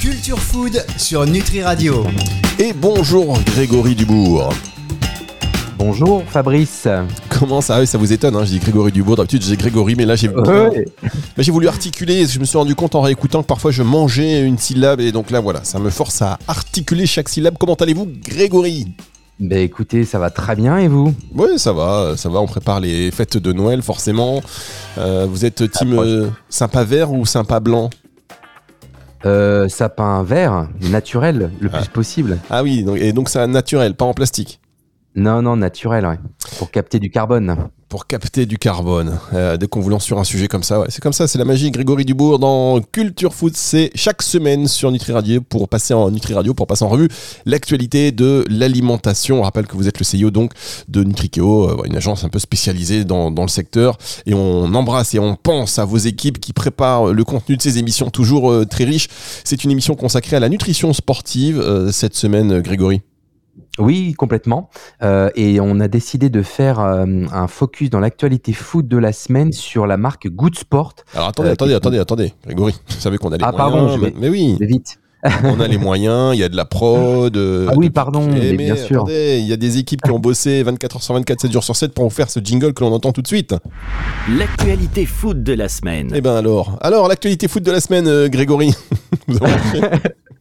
Culture Food sur Nutri Radio. Et bonjour Grégory Dubourg. Bonjour Fabrice. Comment ça Ça vous étonne, hein je dis Grégory Dubourg. D'habitude, j'ai Grégory, mais là, j'ai Ouais. j'ai voulu articuler. Je me suis rendu compte en réécoutant que parfois je mangeais une syllabe. Et donc là, voilà, ça me force à articuler chaque syllabe. Comment allez-vous, Grégory? Ben écoutez, ça va très bien et vous? Oui, ça va, ça va. On prépare les fêtes de Noël, forcément. Euh, vous êtes team euh, sympa vert ou sympa blanc? Euh, Sapin vert, naturel, le plus possible. Ah oui, donc- et donc c'est naturel, pas en plastique. Non, non, naturel, ouais. Pour capter du carbone. pour capter du carbone. Euh, dès qu'on vous lance sur un sujet comme ça, ouais, c'est comme ça, c'est la magie. Grégory Dubourg dans Culture Food, c'est chaque semaine sur Nutri Radio pour passer en Nutri Radio pour passer en revue l'actualité de l'alimentation. On rappelle que vous êtes le CEO donc de Nutrikeo, euh, une agence un peu spécialisée dans, dans le secteur. Et on embrasse et on pense à vos équipes qui préparent le contenu de ces émissions toujours euh, très riches. C'est une émission consacrée à la nutrition sportive cette semaine, Grégory. Oui, complètement. Euh, et on a décidé de faire euh, un focus dans l'actualité food de la semaine sur la marque Good Sport. Alors attendez, Euh, attendez, qui- attendez, attendez, Grégory. Vous savez qu'on a les Ah, moyens. pardon, je mais, vais- mais oui. Mais vite. on a les moyens, il y a de la prod. Ah oui, pardon, Eh, mais bien sûr. attendez, il y a des équipes qui ont bossé 24 heures sur 24, 7 jours sur 7 pour vous faire ce jingle que l'on entend tout de suite. L'actualité foot de la semaine. Eh ben alors, alors l'actualité foot de la semaine, euh, Grégory. Vous avez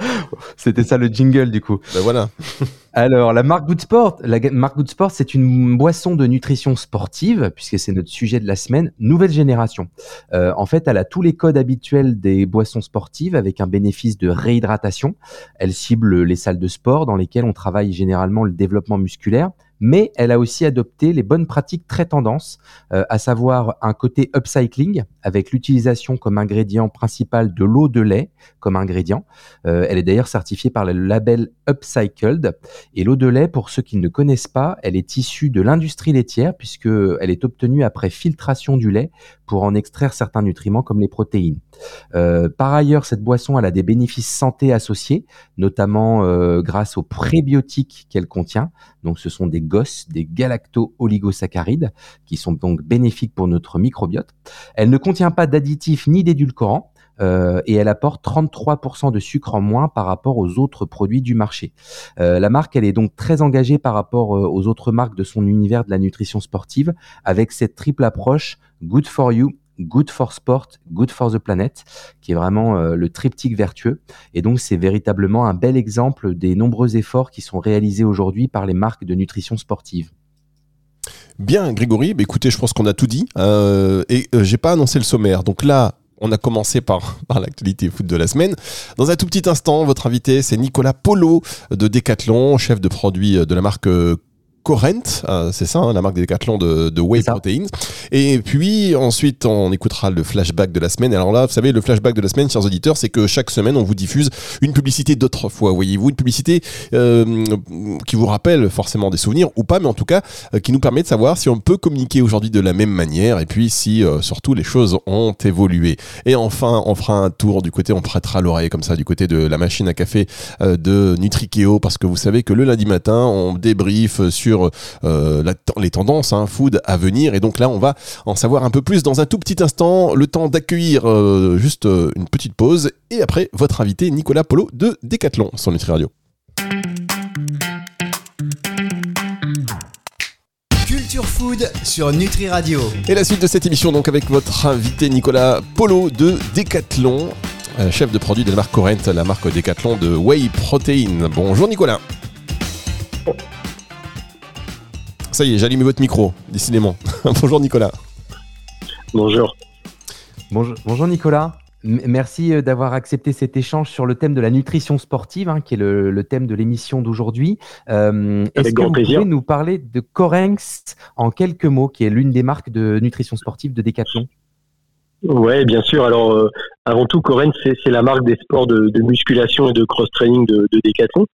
C'était ça le jingle du coup. ben voilà. Alors, la marque Good Sport, la marque Good Sport, c'est une boisson de nutrition sportive, puisque c'est notre sujet de la semaine, nouvelle génération. Euh, en fait, elle a tous les codes habituels des boissons sportives avec un bénéfice de réhydratation. Elle cible les salles de sport dans lesquelles on travaille généralement le développement musculaire, mais elle a aussi adopté les bonnes pratiques très tendances, euh, à savoir un côté upcycling avec l'utilisation comme ingrédient principal de l'eau de lait comme ingrédient. Euh, elle est d'ailleurs certifiée par le label Upcycled. Et l'eau de lait, pour ceux qui ne connaissent pas, elle est issue de l'industrie laitière puisque elle est obtenue après filtration du lait pour en extraire certains nutriments comme les protéines. Euh, par ailleurs, cette boisson elle a des bénéfices santé associés, notamment grâce aux prébiotiques qu'elle contient. Donc, ce sont des GOS, des galacto-oligosaccharides, qui sont donc bénéfiques pour notre microbiote. Elle ne contient pas d'additifs ni d'édulcorants. euh, et elle apporte 33% de sucre en moins par rapport aux autres produits du marché. Euh, la marque, elle est donc très engagée par rapport euh, aux autres marques de son univers de la nutrition sportive, avec cette triple approche good for you, good for sport, good for the planet, qui est vraiment euh, le triptyque vertueux. Et donc, c'est véritablement un bel exemple des nombreux efforts qui sont réalisés aujourd'hui par les marques de nutrition sportive. Bien, Grégory, bah, écoutez, je pense qu'on a tout dit. Euh, et euh, j'ai pas annoncé le sommaire. Donc là, on a commencé par, par l'actualité foot de la semaine. Dans un tout petit instant, votre invité, c'est Nicolas Polo de Decathlon, chef de produit de la marque Corent, euh, c'est ça, hein, la marque de Decathlon de, de Whey. Proteins. Et puis ensuite, on écoutera le flashback de la semaine. Alors là, vous savez, le flashback de la semaine, chers auditeurs, c'est que chaque semaine, on vous diffuse une publicité d'autrefois, voyez-vous, une publicité euh, qui vous rappelle forcément des souvenirs ou pas, mais en tout cas, euh, qui nous permet de savoir si on peut communiquer aujourd'hui de la même manière et puis si euh, surtout les choses ont évolué. Et enfin, on fera un tour du côté, on prêtera l'oreille comme ça du côté de la machine à café euh, de Nutrikeo parce que vous savez que le lundi matin, on débrief sur euh, la- les tendances hein, food à venir et donc là, on va en savoir un peu plus dans un tout petit instant. Le temps d'accueillir euh, juste euh, une petite pause et après votre invité Nicolas Polo de Decathlon sur Nutri Radio. Culture Food sur Nutri Radio. Et la suite de cette émission donc avec votre invité Nicolas Polo de Decathlon, chef de produit de la marque Corent, la marque Decathlon de Whey Protein. Bonjour Nicolas. Ça y est, j'ai allumé votre micro, décidément. Bonjour Nicolas. Bonjour. Bonjour, bonjour Nicolas. M- Merci euh, d'avoir accepté cet échange sur le thème de la nutrition sportive, hein, qui est le, le thème de l'émission d'aujourd'hui. Euh, Est-ce que vous plaisir. pouvez nous parler de Corenx en quelques mots, qui est l'une des marques de nutrition sportive de Decathlon? Ouais, bien sûr. Alors, euh, avant tout, Coren, c'est c'est la marque des sports de, de musculation et de cross-training de, de Decathlon.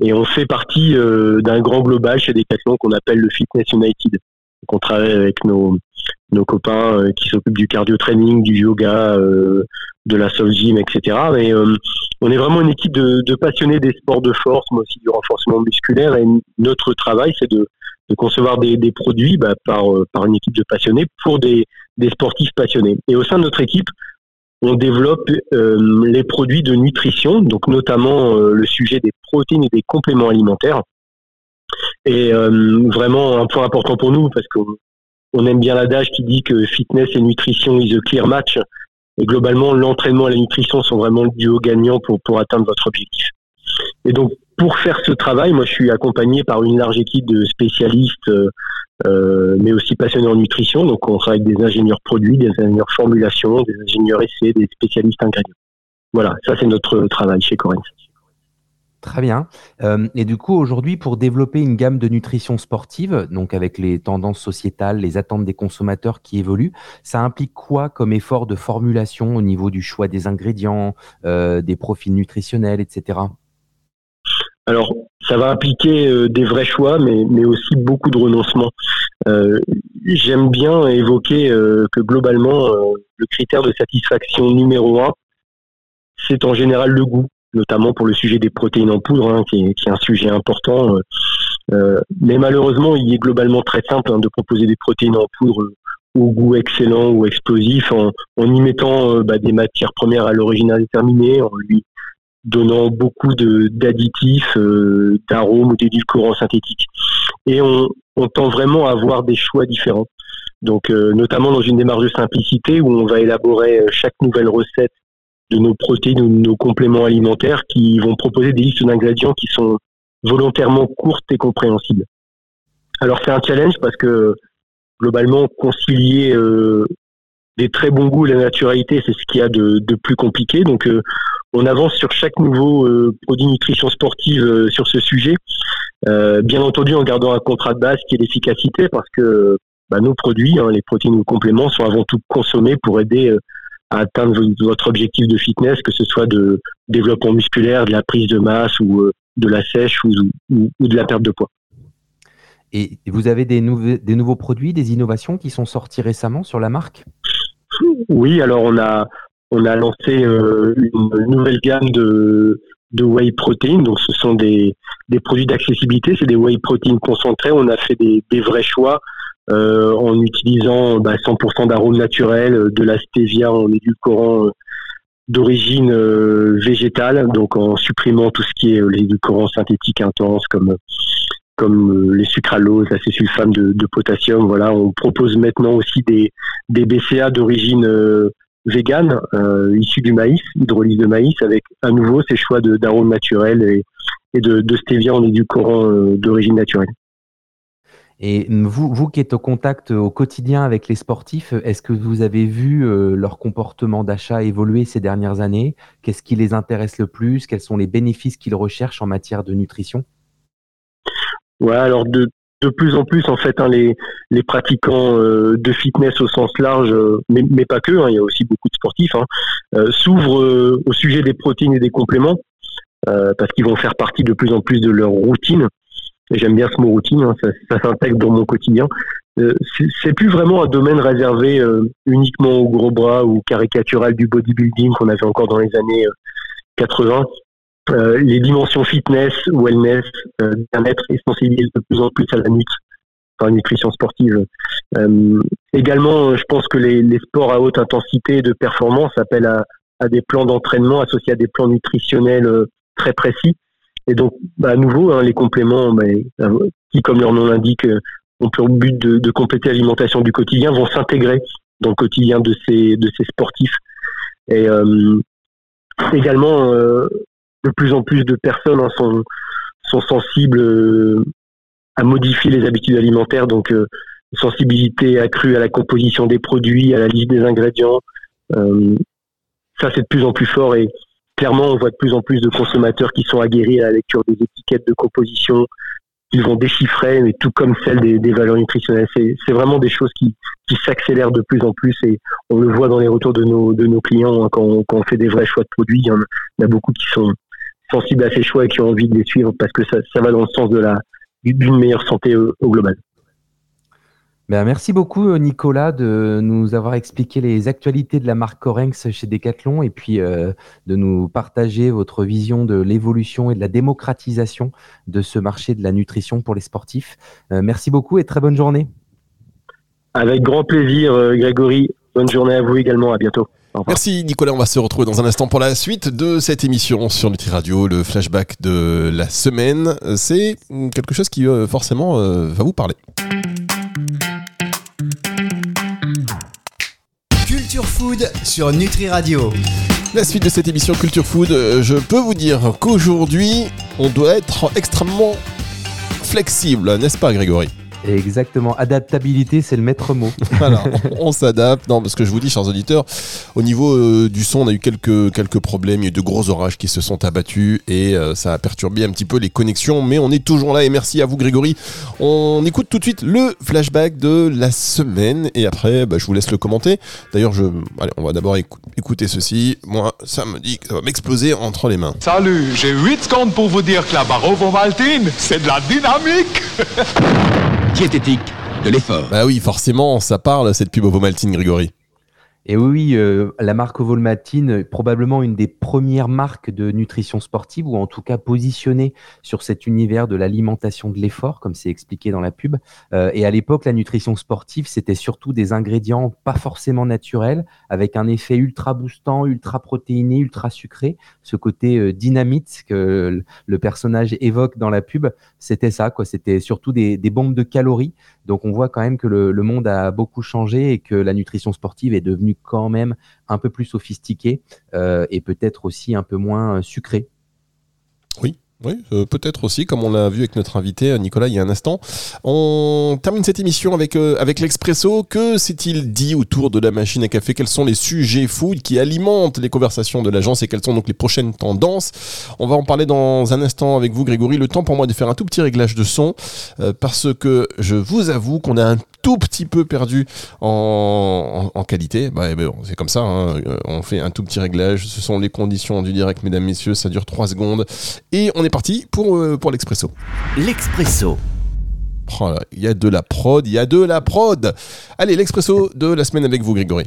Et on fait partie euh, d'un grand global chez Decathlon qu'on appelle le Fitness United. Donc, on travaille avec nos, nos copains euh, qui s'occupent du cardio training, du yoga, euh, de la soul gym, etc. Mais euh, on est vraiment une équipe de, de passionnés des sports de force, mais aussi du renforcement musculaire. Et notre travail, c'est de, de concevoir des, des produits bah, par, euh, par une équipe de passionnés pour des, des sportifs passionnés. Et au sein de notre équipe, on développe euh, les produits de nutrition, donc notamment euh, le sujet des protéines et des compléments alimentaires. Et euh, vraiment un point important pour nous parce qu'on on aime bien l'adage qui dit que fitness et nutrition is a clear match. Et globalement, l'entraînement et la nutrition sont vraiment le duo gagnant pour, pour atteindre votre objectif. Et donc, pour faire ce travail, moi, je suis accompagné par une large équipe de spécialistes, euh, mais aussi passionnés en nutrition. Donc, on travaille avec des ingénieurs produits, des ingénieurs formulation, des ingénieurs essais, des spécialistes ingrédients. Voilà, ça, c'est notre travail chez Corinne. Très bien. Euh, et du coup, aujourd'hui, pour développer une gamme de nutrition sportive, donc avec les tendances sociétales, les attentes des consommateurs qui évoluent, ça implique quoi comme effort de formulation au niveau du choix des ingrédients, euh, des profils nutritionnels, etc. Alors, ça va impliquer euh, des vrais choix, mais, mais aussi beaucoup de renoncements. J'aime bien évoquer que globalement, le critère de satisfaction numéro un, c'est en général le goût notamment pour le sujet des protéines en poudre, hein, qui, est, un sujet important. Euh, euh, mais malheureusement, il est globalement très simple hein, de proposer des protéines en poudre au goût excellent ou explosif en, y mettant euh, bah, des matières premières à l'origine indéterminée, en lui donnant beaucoup d'additifs, d'arômes ou d'édulcorants synthétiques. Et on, on, tend vraiment à avoir des choix différents. Donc, notamment dans une démarche de simplicité où on va élaborer chaque nouvelle recette de nos protéines ou de nos compléments alimentaires qui vont proposer des listes d'ingrédients qui sont volontairement courtes et compréhensibles. Alors c'est un challenge parce que globalement concilier euh, des très bons goûts la naturalité, c'est ce qu'il y a de, plus compliqué. Donc euh, on avance sur chaque nouveau euh, produit nutrition sportive sur ce sujet, bien entendu en gardant un contrat de base qui est l'efficacité parce que bah, nos produits, hein, les protéines ou compléments, sont avant tout consommés pour aider à atteindre votre objectif de fitness, que ce soit de développement musculaire, de la prise de masse ou euh, de la sèche ou, de la perte de poids. Et vous avez des, des nouveaux produits, des innovations qui sont sortis récemment sur la marque? Oui, alors on a, on a lancé euh, une nouvelle gamme de, de whey protein. Donc ce sont des, des produits d'accessibilité, c'est des whey protein concentrés. On a fait des, des vrais choix euh, en utilisant bah, 100% d'arômes naturels, euh, de la en édulcorant euh, d'origine végétale, donc en supprimant tout ce qui est les édulcorants synthétiques intenses comme comme les sucraloses, la césulfame de, de, potassium. Voilà, on propose maintenant aussi des, des BCA d'origine végane, issus du maïs, hydrolyse de maïs, avec à nouveau ces choix d'arômes naturels et, de, de, stevia en édulcorant d'origine naturelle. Et vous, vous qui êtes au contact au quotidien avec les sportifs, est-ce que vous avez vu euh, leur comportement d'achat évoluer ces dernières années? Qu'est-ce qui les intéresse le plus? Quels sont les bénéfices qu'ils recherchent en matière de nutrition? Ouais, alors de, de plus en plus, en fait, hein, les, les pratiquants euh, de fitness au sens large, euh, mais, mais, pas que, hein, il y a aussi beaucoup de sportifs, hein, s'ouvrent au sujet des protéines et des compléments, parce qu'ils vont faire partie de plus en plus de leur routine j'aime bien ce mot routine, hein, ça, ça s'intègre dans mon quotidien. Euh, c'est plus vraiment un domaine réservé euh, uniquement aux gros bras ou caricatural du bodybuilding qu'on avait encore dans les années 80. Euh, les dimensions fitness, wellness, bien-être et sensibilisent de plus en plus à la enfin nutrition sportive. également, je pense que les, les, sports à haute intensité de performance appellent à, à des plans d'entraînement associés à des plans nutritionnels très précis et donc, bah, à nouveau, hein, les compléments, bah, euh, qui, comme leur nom l'indique, euh, ont pour but de, compléter l'alimentation du quotidien, vont s'intégrer dans le quotidien de ces, de ces sportifs. Et euh, également, de plus en plus de personnes hein, sont, sensibles à modifier les habitudes alimentaires, donc sensibilité accrue à la composition des produits, à la liste des ingrédients. ça, c'est de plus en plus fort et clairement, on voit de plus en plus de consommateurs qui sont aguerris à la lecture des étiquettes de composition, ils vont déchiffrer, mais tout comme celle des, valeurs nutritionnelles. C'est vraiment des choses qui, s'accélèrent de plus en plus et on le voit dans les retours de nos, de nos clients hein, quand, on, fait des vrais choix de produits. Il y en a, beaucoup qui sont sensibles à ces choix et qui ont envie de les suivre parce que ça, va dans le sens de la d'une meilleure santé au global. Ben, merci beaucoup euh, Nicolas de nous avoir expliqué les actualités de la marque Corenx chez Decathlon et puis euh, de nous partager votre vision de l'évolution et de la démocratisation de ce marché de la nutrition pour les sportifs. Euh, merci beaucoup et très bonne journée. Avec grand plaisir Grégory. Bonne journée à vous également. À bientôt. Merci Nicolas, on va se retrouver dans un instant pour la suite de cette émission sur Nutri Radio, le flashback de la semaine. C'est quelque chose qui euh, forcément euh, va vous parler. Culture Food sur Nutri Radio. La suite de cette émission Culture Food, euh, je peux vous dire qu'aujourd'hui, on doit être extrêmement flexible, n'est-ce pas Grégory? Exactement. Adaptabilité, c'est le maître mot. Voilà, on s'adapte. Non, parce que je vous dis, chers auditeurs, au niveau euh, du son, on a eu quelques, quelques problèmes. Il y a eu de gros orages qui se sont abattus et euh, ça a perturbé un petit peu les connexions. Mais on est toujours là et merci à vous, Grégory. On écoute tout de suite le flashback de la semaine et après, bah, je vous laisse le commenter. D'ailleurs, je, allez, on va d'abord écou- écouter ceci. Moi, ça me dit que ça va m'exploser entre les mains. Salut, j'ai 8 secondes pour vous dire que la Barovo Maltine, c'est de la dynamique. de l'effort. Bah oui, forcément, ça parle cette pub Ovomaltine, Grégory. Et oui, euh, la marque Ovolmatine, probablement une des premières marques de nutrition sportive, ou en tout cas positionnée sur cet univers de l'alimentation de l'effort, comme c'est expliqué dans la pub. Euh, et à l'époque, la nutrition sportive, c'était surtout des ingrédients pas forcément naturels, avec un effet ultra boostant, ultra protéiné, ultra sucré. Ce côté euh, dynamite que le- personnage évoque dans la pub, c'était ça, quoi. C'était surtout des, bombes de calories. Donc on voit quand même que le monde a beaucoup changé et que la nutrition sportive est devenue quand même un peu plus sophistiquée euh, et peut-être aussi un peu moins euh, sucrée. Oui, euh, peut-être aussi, comme on l'a vu avec notre invité Nicolas il y a un instant. On termine cette émission avec, avec l'Expresso. Que s'est-il dit autour de la machine à café? Quels sont les sujets food qui alimentent les conversations de l'agence et quelles sont donc les prochaines tendances? On va en parler dans un instant avec vous, Grégory. Le temps pour moi de faire un tout petit réglage de son parce que je vous avoue qu'on a un tout petit peu perdu en, en- en qualité. Bah, eh ben, c'est comme ça, hein. Euh, on fait un tout petit réglage. Ce sont les conditions du direct, mesdames, messieurs. Ça dure 3 secondes. Et on est parti pour, euh, pour l'Expresso. L'Expresso. Oh Il y a de la prod, il y a de la prod. Allez, l'Expresso de la semaine avec vous, Grégory.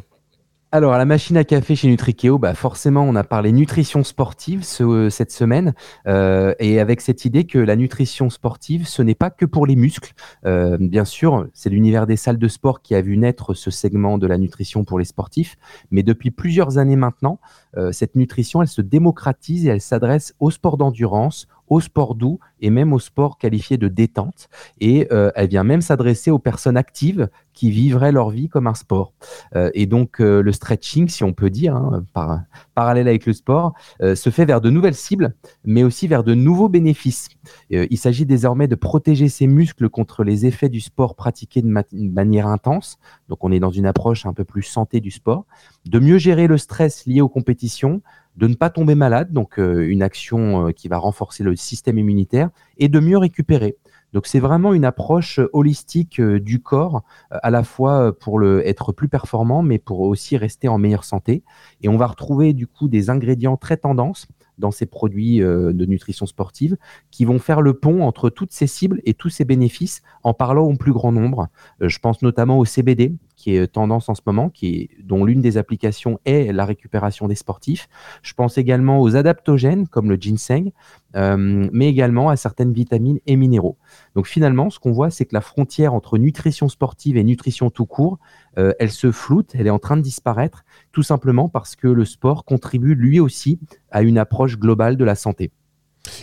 Alors, à la machine à café chez Nutrikeo, bah forcément, on a parlé nutrition sportive ce- cette semaine, euh, et avec cette idée que la nutrition sportive, ce n'est pas que pour les muscles. Euh, bien sûr, c'est l'univers des salles de sport qui a vu naître ce segment de la nutrition pour les sportifs, mais depuis plusieurs années maintenant, euh, cette nutrition, elle se démocratise et elle s'adresse au sport d'endurance, au sport doux et même au sport qualifié de détente. Et euh, elle vient même s'adresser aux personnes actives qui vivraient leur vie comme un sport. Euh, et donc euh, le stretching, si on peut dire, hein, par, parallèle avec le sport, se fait vers de nouvelles cibles, mais aussi vers de nouveaux bénéfices. Il s'agit désormais de protéger ses muscles contre les effets du sport pratiqué de, de manière intense. Donc on est dans une approche un peu plus santé du sport, de mieux gérer le stress lié aux compétitions, de ne pas tomber malade, donc euh, une action euh, qui va renforcer le système immunitaire, et de mieux récupérer. Donc c'est vraiment une approche euh, holistique du corps, à la fois pour le, être plus performant, mais pour aussi rester en meilleure santé. Et on va retrouver du coup des ingrédients très tendances dans ces produits de nutrition sportive qui vont faire le pont entre toutes ces cibles et tous ces bénéfices en parlant au plus grand nombre. Je pense notamment au CBD qui est tendance en ce moment, qui dont l'une des applications est la récupération des sportifs. Je pense également aux adaptogènes comme le ginseng, euh, mais également à certaines vitamines et minéraux. Donc finalement, ce qu'on voit, c'est que la frontière entre nutrition sportive et nutrition tout court, euh, elle se floute, elle est en train de disparaître, tout simplement parce que le sport contribue lui aussi à une approche globale de la santé.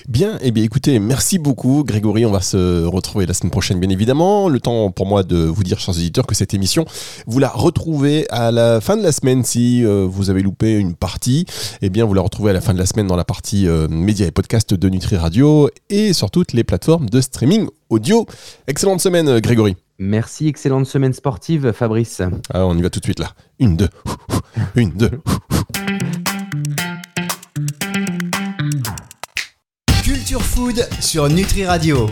Bien, eh bien écoutez, merci beaucoup Grégory, on va se retrouver la semaine prochaine bien évidemment. Le temps pour moi de vous dire, chers auditeurs, que cette émission, vous la retrouvez à la fin de la semaine si euh, vous avez loupé une partie. Eh bien, vous la retrouvez à la fin de la semaine dans la partie euh, médias et podcasts de Nutri Radio et sur toutes les plateformes de streaming audio. Excellente semaine Grégory. Merci, excellente semaine sportive, Fabrice. Ah, on y va tout de suite là. Une, deux, une, deux. Food sur Nutri Radio.